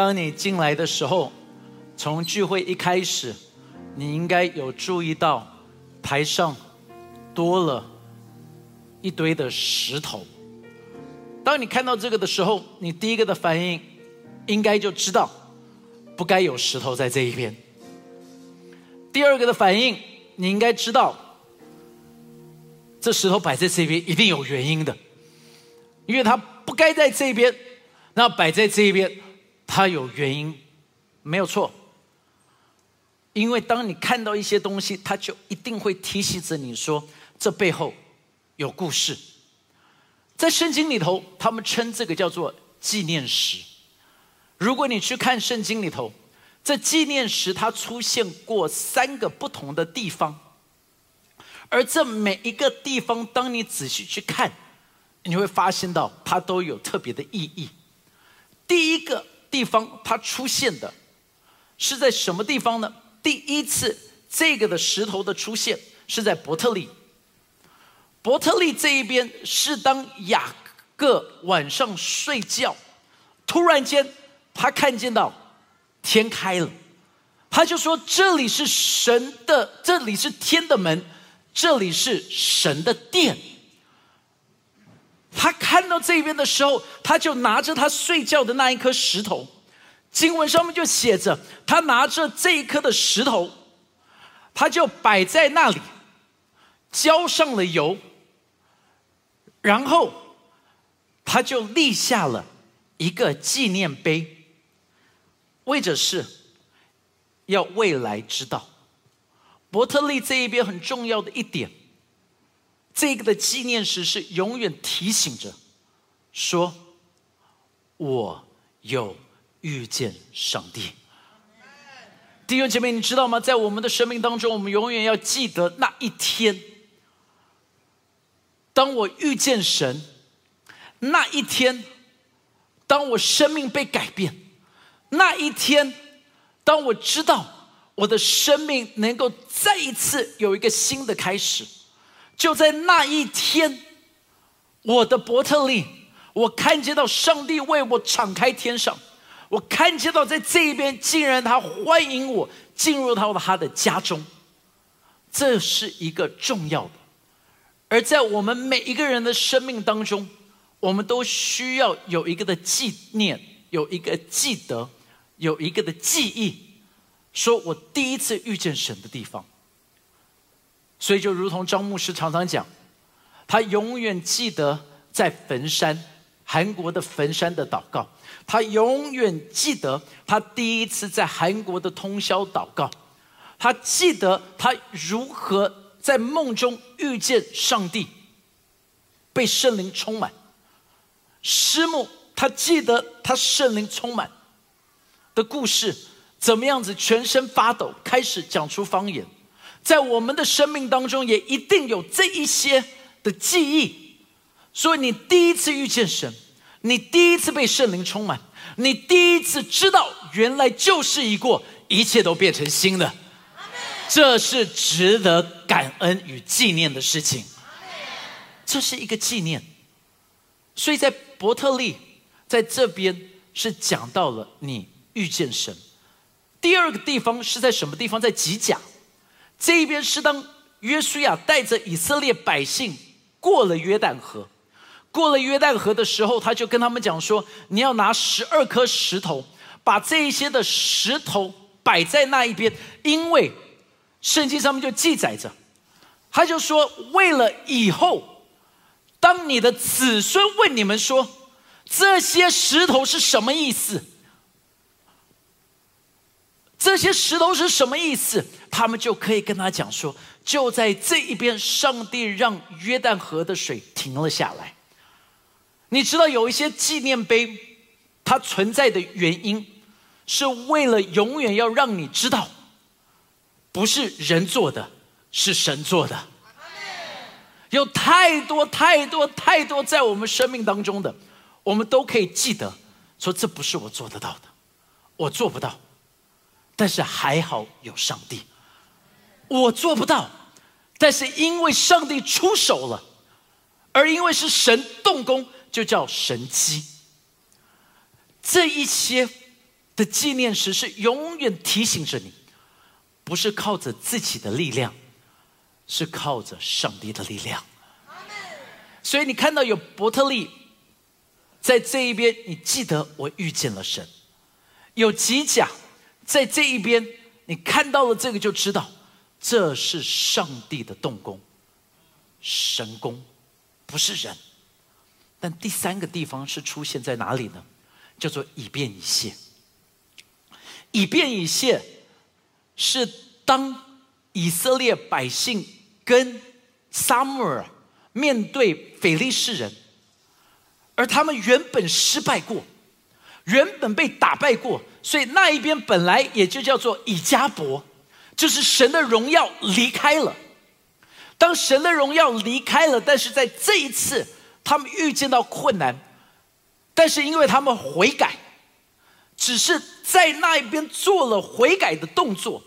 当你进来的时候，从聚会一开始，你应该有注意到台上多了一堆的石头。当你看到这个的时候，你第一个的反应应该就知道不该有石头在这一边。第二个的反应，你应该知道这石头摆在这边一定有原因的，因为它不该在这边，那摆在这一边，它有原因，没有错。因为当你看到一些东西，它就一定会提醒着你说，这背后有故事。在圣经里头，他们称这个叫做纪念石。如果你去看圣经里头，这纪念石它出现过三个不同的地方，而这每一个地方，当你仔细去看，你会发现到它都有特别的意义。第一个地方它出现的是在什么地方呢？第一次这个的石头的出现是在伯特利。伯特利这一边是当雅各晚上睡觉，突然间他看见到天开了，他就说这里是神的，这里是天的门，这里是神的殿。他看到这边的时候，他就拿着他睡觉的那一颗石头。经文上面就写着，他拿着这一颗的石头，他就摆在那里，浇上了油，然后他就立下了一个纪念碑，为着是要未来知道，伯特利这一边很重要的一点，这个的纪念石是永远提醒着，说我有。遇见上帝，弟兄姐妹，你知道吗？在我们的生命当中，我们永远要记得那一天，当我遇见神，那一天，当我生命被改变，那一天，当我知道我的生命能够再一次有一个新的开始，就在那一天，我的伯特利，我看见到上帝为我敞开天上。我看见到在这一边，竟然他欢迎我进入到他的家中，这是一个重要的。而在我们每一个人的生命当中，我们都需要有一个的纪念，有一个记得，有一个的记忆，说我第一次遇见神的地方。所以就如同张牧师常常讲，他永远记得在坟山。韩国的坟山的祷告，他永远记得他第一次在韩国的通宵祷告，他记得他如何在梦中遇见上帝，被圣灵充满。师母，他记得他圣灵充满的故事，怎么样子全身发抖，开始讲出方言。在我们的生命当中，也一定有这一些的记忆。所以你第一次遇见神，你第一次被圣灵充满，你第一次知道原来旧事已过，一切都变成新的，这是值得感恩与纪念的事情。这是一个纪念，所以在伯特利在这边是讲到了你遇见神。第二个地方是在什么地方？在吉甲这一边是当约书亚带着以色列百姓过了约旦河。过了约旦河的时候，他就跟他们讲说：“你要拿十二颗石头，把这一些的石头摆在那一边，因为圣经上面就记载着，他就说，为了以后，当你的子孙问你们说这些石头是什么意思，这些石头是什么意思，他们就可以跟他讲说，就在这一边，上帝让约旦河的水停了下来。”你知道有一些纪念碑，它存在的原因，是为了永远要让你知道，不是人做的，是神做的。有太多太多太多在我们生命当中的，我们都可以记得，说这不是我做得到的，我做不到，但是还好有上帝，我做不到，但是因为上帝出手了，而因为是神动工。就叫神机。这一些的纪念石是永远提醒着你，不是靠着自己的力量，是靠着上帝的力量。所以你看到有伯特利在这一边，你记得我遇见了神；有吉甲在这一边，你看到了这个就知道这是上帝的动工，神功不是人。但第三个地方是出现在哪里呢？叫做以便以谢。以便以谢是当以色列百姓跟撒母耳面对腓利士人，而他们原本失败过，原本被打败过，所以那一边本来也就叫做以加伯，就是神的荣耀离开了。当神的荣耀离开了，但是在这一次。他们遇见到困难，但是因为他们悔改，只是在那一边做了悔改的动作，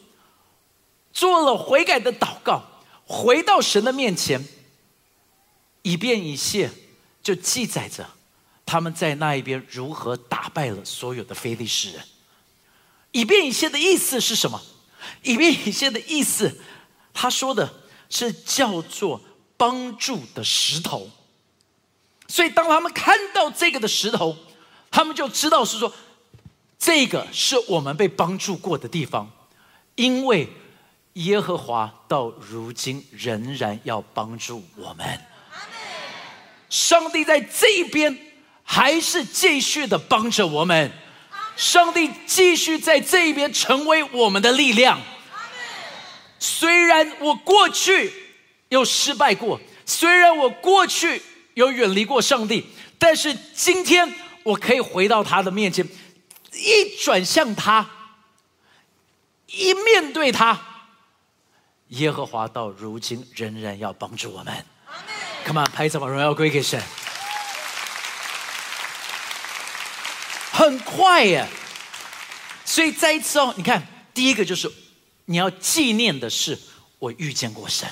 做了悔改的祷告，回到神的面前，以便以谢，就记载着他们在那一边如何打败了所有的非利士人。以便以谢的意思是什么？以便以谢的意思，他说的是叫做帮助的石头。所以，当他们看到这个的石头，他们就知道是说，这个是我们被帮助过的地方，因为耶和华到如今仍然要帮助我们。上帝在这一边还是继续的帮着我们，上帝继续在这一边成为我们的力量。虽然我过去有失败过，虽然我过去。有远离过上帝，但是今天我可以回到他的面前，一转向他，一面对他，耶和华到如今仍然要帮助我们。Come on，拍手把荣耀归给神。很快耶，所以再一次哦，你看，第一个就是你要纪念的是我遇见过神。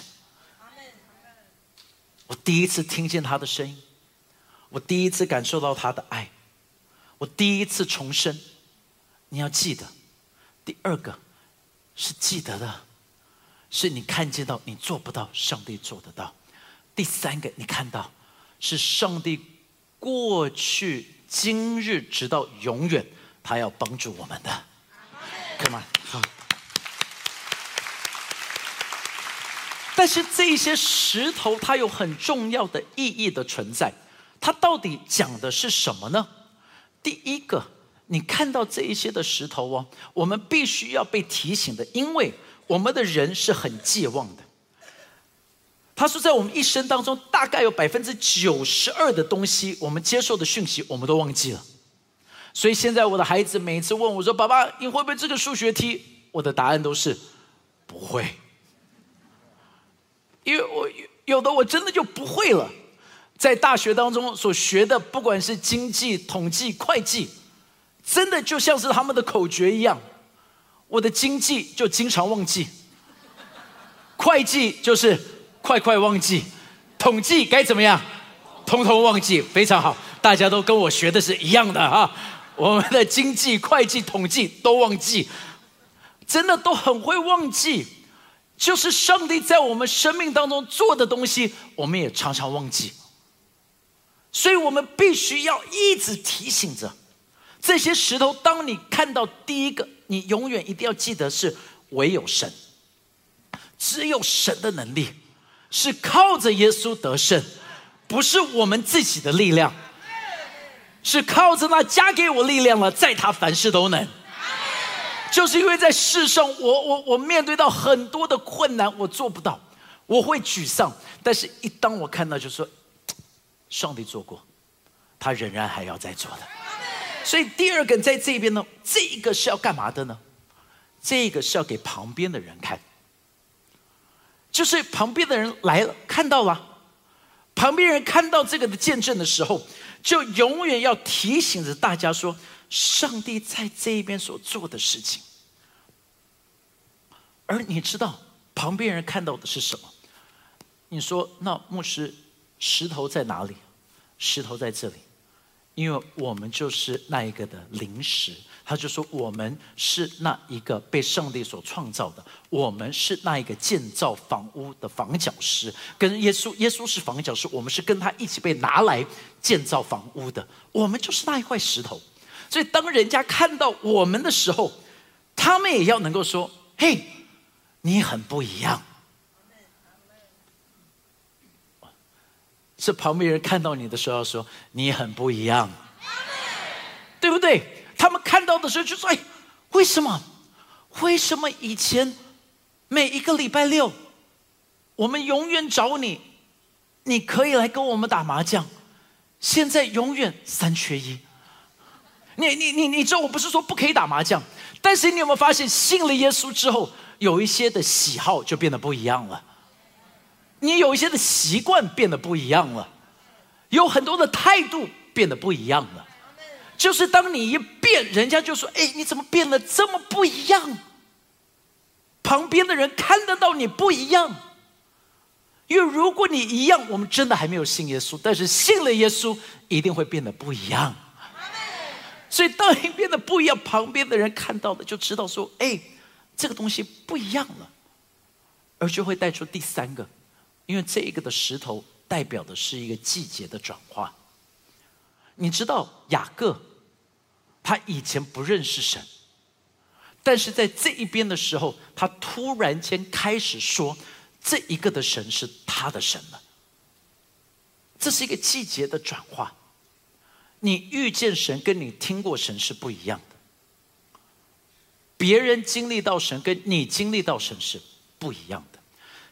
我第一次听见他的声音，我第一次感受到他的爱，我第一次重生。你要记得，第二个是记得的，是你看见到你做不到，上帝做得到。第三个你看到是上帝过去、今日直到永远，他要帮助我们的。Come on，好。但是这些石头，它有很重要的意义的存在。它到底讲的是什么呢？第一个，你看到这一些的石头哦，我们必须要被提醒的，因为我们的人是很健忘的。他说，在我们一生当中，大概有百分之九十二的东西，我们接受的讯息，我们都忘记了。所以现在我的孩子每次问我说：“爸爸，你会不会这个数学题？”我的答案都是不会。因为我有的我真的就不会了，在大学当中所学的，不管是经济、统计、会计，真的就像是他们的口诀一样。我的经济就经常忘记，会计就是快快忘记，统计该怎么样，通通忘记，非常好，大家都跟我学的是一样的啊。我们的经济、会计、统计都忘记，真的都很会忘记。就是上帝在我们生命当中做的东西，我们也常常忘记，所以我们必须要一直提醒着这些石头。当你看到第一个，你永远一定要记得是唯有神，只有神的能力是靠着耶稣得胜，不是我们自己的力量，是靠着那加给我力量了，在他凡事都能。就是因为在世上，我我我面对到很多的困难，我做不到，我会沮丧。但是，一当我看到，就说 上帝做过，他仍然还要再做的。所以，第二个在这边呢，这个是要干嘛的呢？这个是要给旁边的人看，就是旁边的人来了，看到了，旁边人看到这个的见证的时候，就永远要提醒着大家说。上帝在这一边所做的事情，而你知道旁边人看到的是什么？你说，那牧师，石头在哪里？石头在这里，因为我们就是那一个的灵石。他就说：“我们是那一个被上帝所创造的，我们是那一个建造房屋的房角石，跟耶稣，耶稣是房角石，我们是跟他一起被拿来建造房屋的，我们就是那一块石头。所以，当人家看到我们的时候，他们也要能够说：‘嘿，你很不一样。’是旁边人看到你的时候说：‘你很不一样。’对不对？”他们看到的时候就说：“哎，为什么？为什么以前每一个礼拜六，我们永远找你，你可以来跟我们打麻将，现在永远三缺一。你你你你知道我不是说不可以打麻将，但是你有没有发现，信了耶稣之后，有一些的喜好就变得不一样了，你有一些的习惯变得不一样了，有很多的态度变得不一样了。”就是当你一变，人家就说：“哎，你怎么变得这么不一样？”旁边的人看得到你不一样，因为如果你一样，我们真的还没有信耶稣；但是信了耶稣，一定会变得不一样。所以当你变得不一样，旁边的人看到的就知道说：“哎，这个东西不一样了。”而就会带出第三个，因为这一个的石头代表的是一个季节的转化。你知道雅各？他以前不认识神，但是在这一边的时候，他突然间开始说，这一个的神是他的神了。这是一个季节的转化。你遇见神跟你听过神是不一样的，别人经历到神跟你经历到神是不一样的。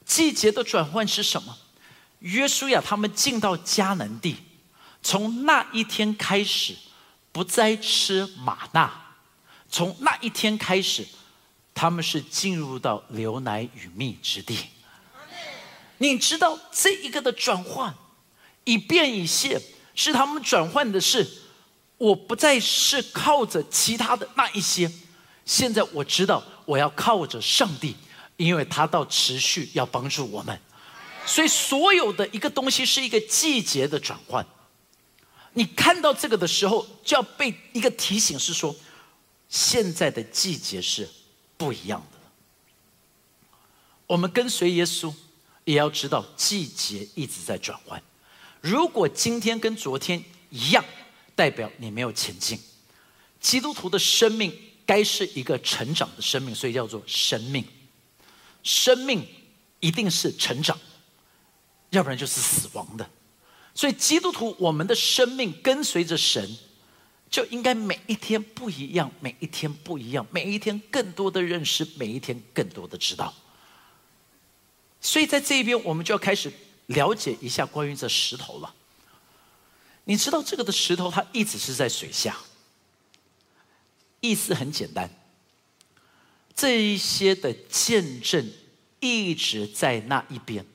季节的转换是什么？约书亚他们进到迦南地，从那一天开始。不再吃玛纳，从那一天开始，他们是进入到流奶与蜜之地。你知道这一个的转换，以变以现，是他们转换的是，我不再是靠着其他的那一些，现在我知道我要靠着上帝，因为他到持续要帮助我们，所以所有的一个东西是一个季节的转换。你看到这个的时候，就要被一个提醒，是说，现在的季节是不一样的。我们跟随耶稣，也要知道季节一直在转换。如果今天跟昨天一样，代表你没有前进。基督徒的生命该是一个成长的生命，所以叫做生命。生命一定是成长，要不然就是死亡的。所以，基督徒，我们的生命跟随着神，就应该每一天不一样，每一天不一样，每一天更多的认识，每一天更多的知道。所以，在这一边，我们就要开始了解一下关于这石头了。你知道，这个的石头它一直是在水下，意思很简单，这一些的见证一直在那一边。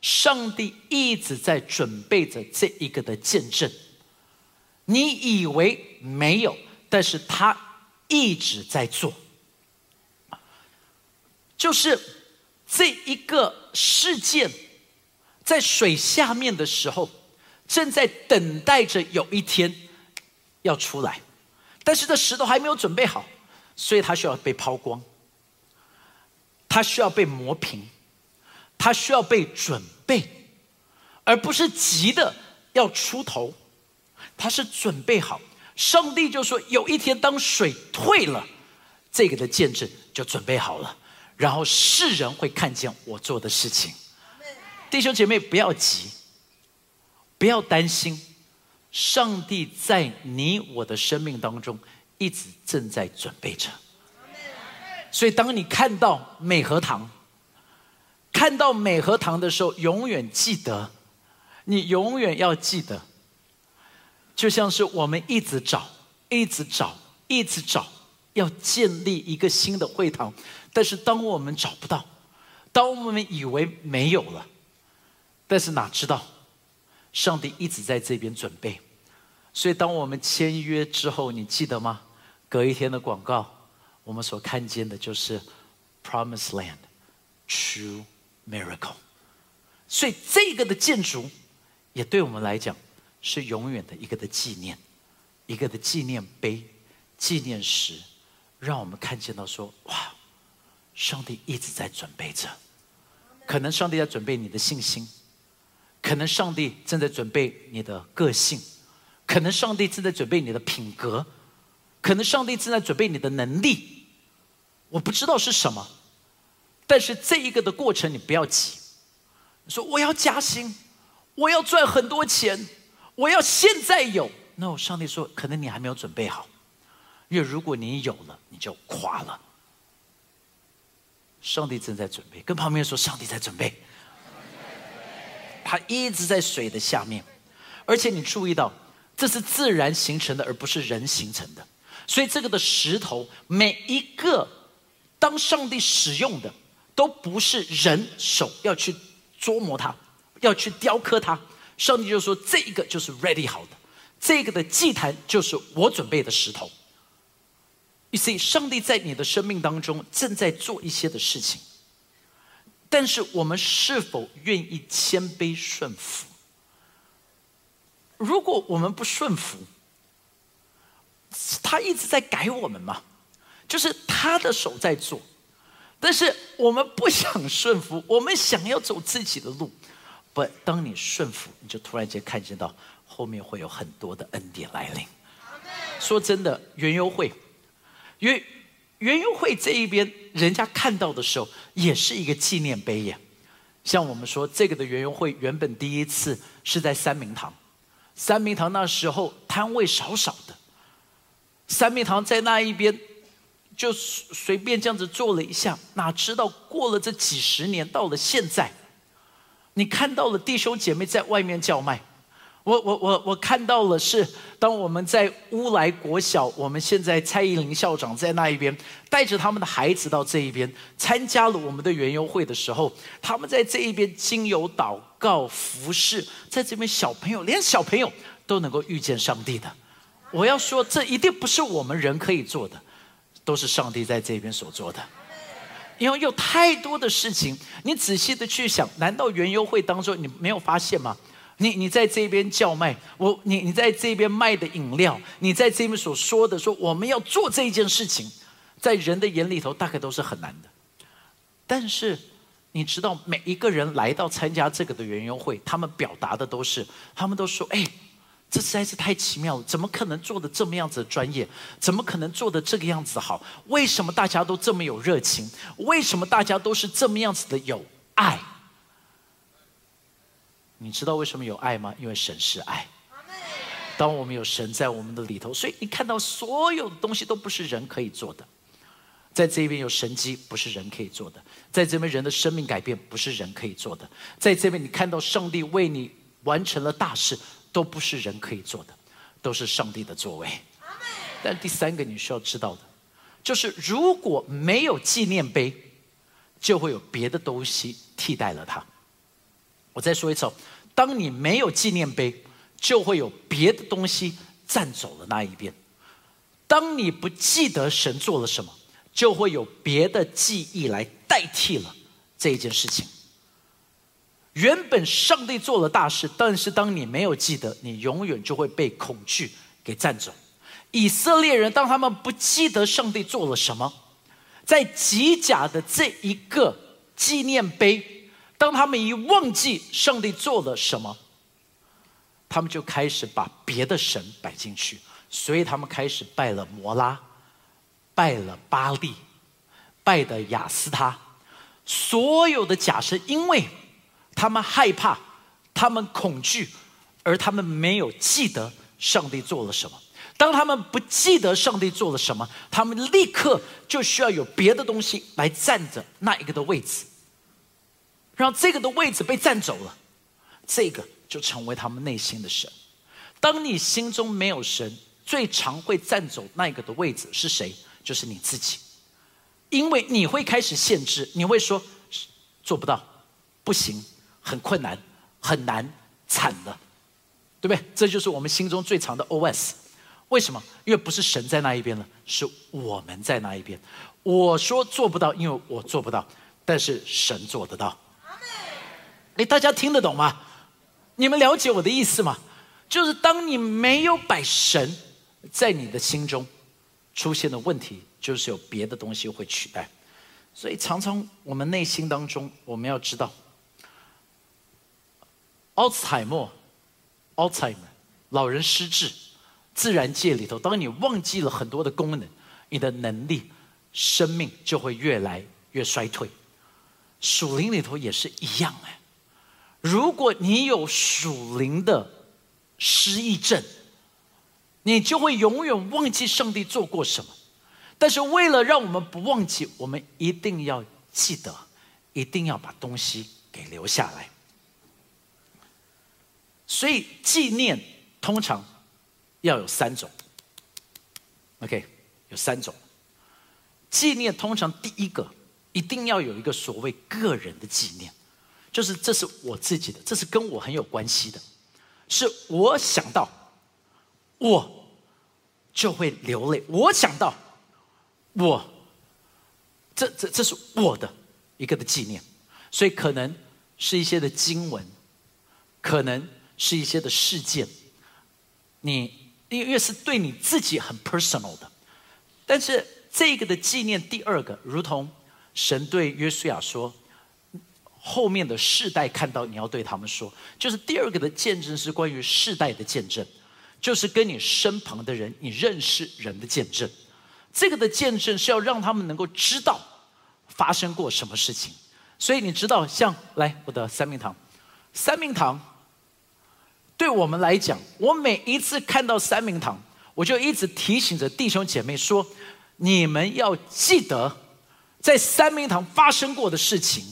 上帝一直在准备着这一个的见证，你以为没有，但是他一直在做，就是这一个事件在水下面的时候，正在等待着有一天要出来，但是这石头还没有准备好，所以它需要被抛光，它需要被磨平。他需要被准备，而不是急的要出头。他是准备好，上帝就说：有一天当水退了，这个的见证就准备好了，然后世人会看见我做的事情。弟兄姐妹，不要急，不要担心，上帝在你我的生命当中一直正在准备着。所以，当你看到美和堂。看到美和堂的时候，永远记得，你永远要记得，就像是我们一直找，一直找，一直找，要建立一个新的会堂，但是当我们找不到，当我们以为没有了，但是哪知道，上帝一直在这边准备，所以当我们签约之后，你记得吗？隔一天的广告，我们所看见的就是 Promise Land，True。Miracle，所以这个的建筑也对我们来讲是永远的一个的纪念，一个的纪念碑、纪念石，让我们看见到说：哇，上帝一直在准备着。可能上帝在准备你的信心，可能上帝正在准备你的个性，可能上帝正在准备你的品格，可能上帝正在准备你的能力。我不知道是什么，但是这一个的过程你不要急。你说我要加薪，我要赚很多钱，我要现在有。那我上帝说，可能你还没有准备好，因为如果你有了，你就垮了。上帝正在准备，跟旁边说：“上帝在准备。”他一直在水的下面，而且你注意到，这是自然形成的，而不是人形成的。所以这个的石头，每一个当上帝使用的，都不是人手要去琢磨它，要去雕刻它。上帝就说：“这一个就是 ready 好的，这个的祭坛就是我准备的石头。” You see，上帝在你的生命当中正在做一些的事情，但是我们是否愿意谦卑顺服？如果我们不顺服，他一直在改我们嘛，就是他的手在做，但是我们不想顺服，我们想要走自己的路。不，当你顺服，你就突然间看见到后面会有很多的恩典来临。说真的，原优会。因为园游会这一边，人家看到的时候，也是一个纪念碑呀。像我们说，这个的园游会原本第一次是在三明堂，三明堂那时候摊位少少的，三明堂在那一边就随便这样子做了一下，哪知道过了这几十年，到了现在，你看到了弟兄姐妹在外面叫卖。我我我我看到了，是当我们在乌来国小，我们现在蔡依林校长在那一边带着他们的孩子到这一边参加了我们的园游会的时候，他们在这一边经由祷告服侍，在这边小朋友连小朋友都能够遇见上帝的。我要说，这一定不是我们人可以做的，都是上帝在这边所做的。因为有太多的事情，你仔细的去想，难道园游会当中你没有发现吗？你你在这边叫卖，我你你在这边卖的饮料，你在这边所说的说我们要做这一件事情，在人的眼里头大概都是很难的。但是你知道，每一个人来到参加这个的园游会，他们表达的都是，他们都说：“哎，这实在是太奇妙了，怎么可能做的这么样子的专业？怎么可能做的这个样子好？为什么大家都这么有热情？为什么大家都是这么样子的有爱？”你知道为什么有爱吗？因为神是爱。当我们有神在我们的里头，所以你看到所有的东西都不是人可以做的。在这边有神机，不是人可以做的；在这边人的生命改变，不是人可以做的；在这边你看到上帝为你完成了大事，都不是人可以做的，都是上帝的作为。但第三个你需要知道的，就是如果没有纪念碑，就会有别的东西替代了它。我再说一次，当你没有纪念碑，就会有别的东西占走了那一边。当你不记得神做了什么，就会有别的记忆来代替了这一件事情。原本上帝做了大事，但是当你没有记得，你永远就会被恐惧给占走。以色列人当他们不记得上帝做了什么，在吉甲的这一个纪念碑。当他们一忘记上帝做了什么，他们就开始把别的神摆进去，所以他们开始拜了摩拉，拜了巴利，拜的雅斯他，所有的假神，因为他们害怕，他们恐惧，而他们没有记得上帝做了什么。当他们不记得上帝做了什么，他们立刻就需要有别的东西来占着那一个的位置。让这个的位置被占走了，这个就成为他们内心的神。当你心中没有神，最常会占走那个的位置是谁？就是你自己，因为你会开始限制，你会说做不到，不行，很困难，很难，惨了，对不对？这就是我们心中最长的 OS。为什么？因为不是神在那一边了，是我们在那一边。我说做不到，因为我做不到，但是神做得到。哎，大家听得懂吗？你们了解我的意思吗？就是当你没有摆神在你的心中，出现的问题就是有别的东西会取代。所以常常我们内心当中，我们要知道，奥茨海默 （Alzheimer） 老人失智，自然界里头，当你忘记了很多的功能，你的能力、生命就会越来越衰退。属灵里头也是一样哎，如果你有属灵的失忆症，你就会永远忘记上帝做过什么。但是为了让我们不忘记，我们一定要记得，一定要把东西给留下来。所以纪念通常要有三种，OK，有三种。纪念通常第一个一定要有一个所谓个人的纪念，就是这是我自己的，这是跟我很有关系的，是我想到我就会流泪，我想到。我，这这这是我的一个的纪念，所以可能是一些的经文，可能是一些的事件，你因为是对你自己很 personal 的，但是这个的纪念第二个，如同神对约书亚说，后面的世代看到你要对他们说，就是第二个的见证是关于世代的见证，就是跟你身旁的人，你认识人的见证。这个的见证是要让他们能够知道发生过什么事情，所以你知道，像来我的三明堂，三明堂对我们来讲，我每一次看到三明堂，我就一直提醒着弟兄姐妹说：你们要记得在三明堂发生过的事情，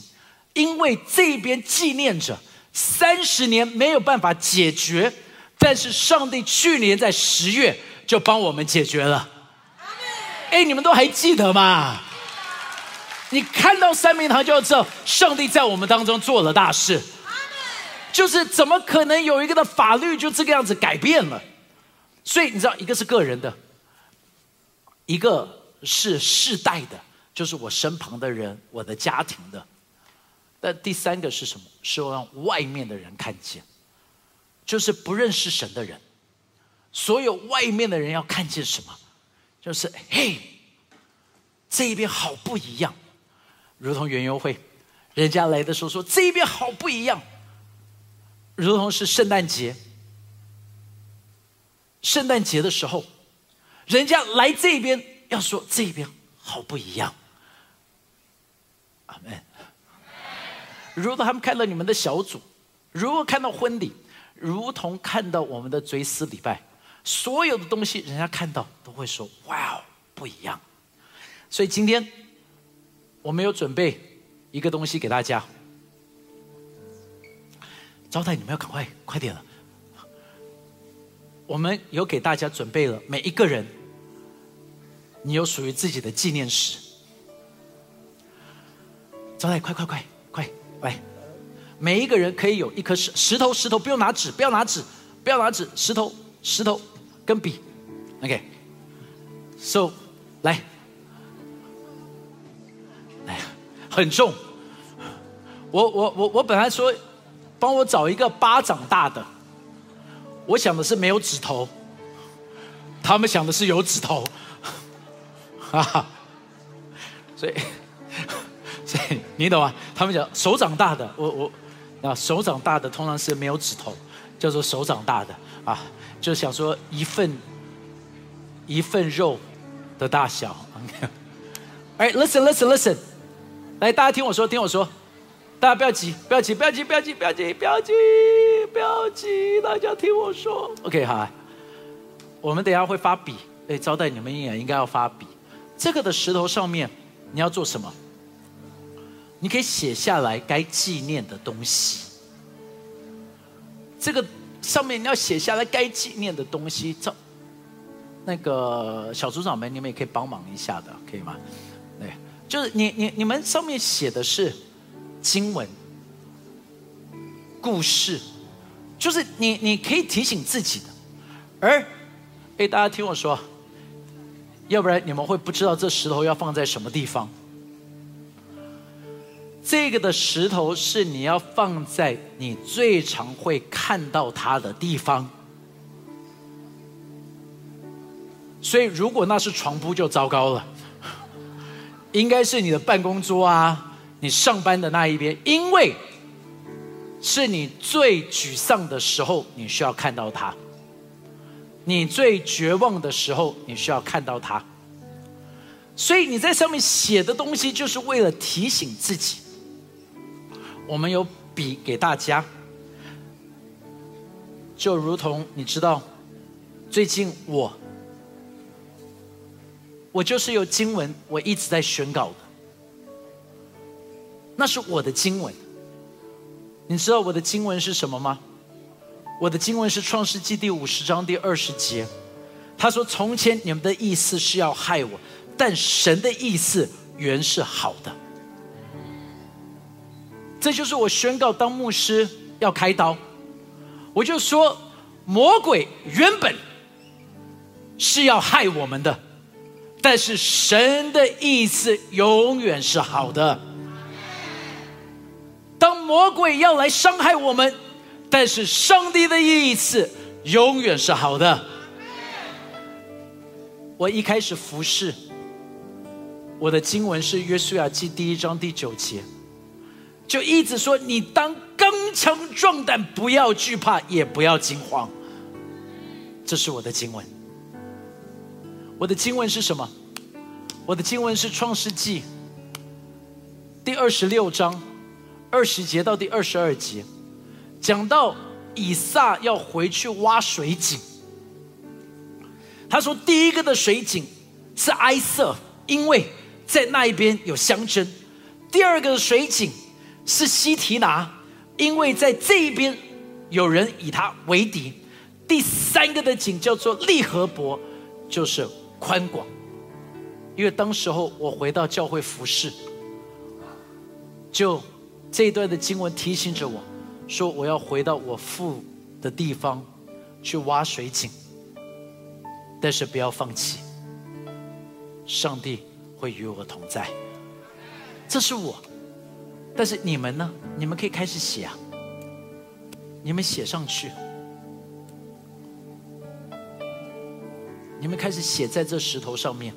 因为这边纪念着三十年没有办法解决，但是上帝去年在十月就帮我们解决了。哎，你们都还记得吗？你看到三明堂就要知道，上帝在我们当中做了大事。就是怎么可能有一个的法律就这个样子改变了？所以你知道，一个是个人的，一个是世代的，就是我身旁的人，我的家庭的。但第三个是什么？是让外面的人看见，就是不认识神的人，所有外面的人要看见什么？就是嘿，这一边好不一样，如同园游会，人家来的时候说这一边好不一样，如同是圣诞节，圣诞节的时候，人家来这边要说这边好不一样，阿门。如果他们看到你们的小组，如果看到婚礼，如同看到我们的追思礼拜。所有的东西，人家看到都会说：“哇哦，不一样。”所以今天我们有准备一个东西给大家，招待你们要赶快快点了。我们有给大家准备了每一个人，你有属于自己的纪念石。招待，快快快快来！每一个人可以有一颗石石头，石头不用拿纸，不要拿纸，不要拿纸，石头石头。跟笔，OK，So，来，来，很重。我我我我本来说，帮我找一个巴掌大的。我想的是没有指头，他们想的是有指头，哈哈。所以，所以你懂吗？他们讲手掌大的，我我啊手掌大的通常是没有指头，叫做手掌大的啊。就想说一份一份肉的大小。哎，listen，listen，listen，来，大家听我说，听我说，大家不要急，不要急，不要急，不要急，不要急，不要急，不要急，大家听我说。OK，好，我们等一下会发笔，哎，招待你们也应该要发笔。这个的石头上面你要做什么？你可以写下来该纪念的东西。这个。上面你要写下来该纪念的东西，这那个小组长们，你们也可以帮忙一下的，可以吗？对，就是你你你们上面写的是经文故事就是你你可以提醒自己的，而，哎，大家听我说，要不然你们会不知道这石头要放在什么地方。这个的石头是你要放在你最常会看到它的地方。所以如果那是床铺就糟糕了，应该是你的办公桌啊。你上班的那一边，因为是你最沮丧的时候，你需要看到它；你最绝望的时候，你需要看到它。所以你在上面写的东西，就是为了提醒自己。我们有笔给大家，就如同你知道，最近我，我就是有经文，我一直在宣告的，那是我的经文。你知道我的经文是什么吗？我的经文是创世纪第五十章第二十节，他说：“从前你们的意思是要害我。”但神的意思原是好的，这就是我宣告当牧师要开刀，我就说魔鬼原本是要害我们的，但是神的意思永远是好的。魔鬼要来伤害我们，但是上帝的意思永远是好的。我一开始服侍。我的经文是约书亚记第一章第九节，就一直说你当刚强壮胆，不要惧怕，也不要惊慌。这是我的经文。我的经文是什么？我的经文是创世纪第二十六章二十节到第二十二节，讲到以撒要回去挖水井。他说第一个的水井是埃瑟，因为。在那一边有相争，第二个水井是西提拿，因为在这一边有人以他为敌。第三个的井叫做利和伯，就是宽广。因为当时候我回到教会服侍，就这一段的经文提醒着我说，我要回到我父的地方去挖水井，但是不要放弃，上帝。会与我同在，这是我。但是你们呢？你们可以开始写啊，你们写上去，你们开始写在这石头上面，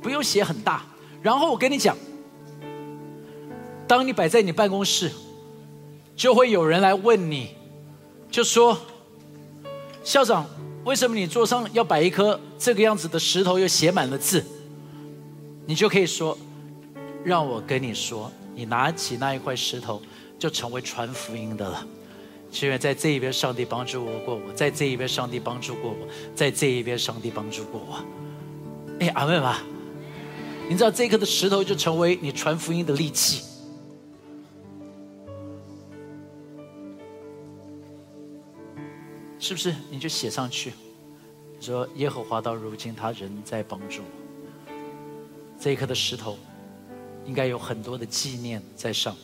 不用写很大。然后我跟你讲，当你摆在你办公室，就会有人来问你，就说：“校长，为什么你桌上要摆一颗这个样子的石头，又写满了字？”你就可以说，让我跟你说，你拿起那一块石头，就成为传福音的了。因为在这一边，上帝帮助我过；我在这一边，上帝帮助过我；在这一边，上帝帮助过我。哎，阿妹吧，你知道这一颗的石头就成为你传福音的利器，是不是？你就写上去，说耶和华到如今他仍在帮助。这一颗的石头，应该有很多的纪念在上。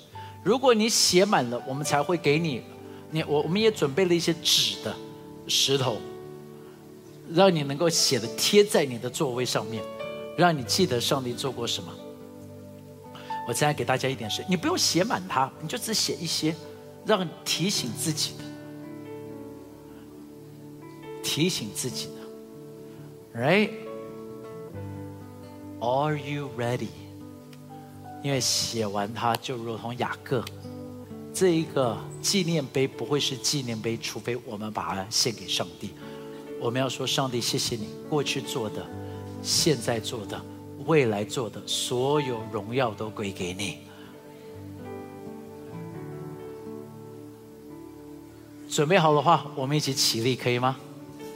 如果你写满了，我们才会给你。你我我们也准备了一些纸的石头，让你能够写的贴在你的座位上面，让你记得上帝做过什么。我再给大家一点是，你不用写满它，你就只写一些，让提醒自己，提醒自己呢，right？Are you ready？因为写完它就如同雅各，这一个纪念碑不会是纪念碑，除非我们把它献给上帝。我们要说，上帝，谢谢你过去做的、现在做的、未来做的，所有荣耀都归给你。准备好的话，我们一起起立，可以吗？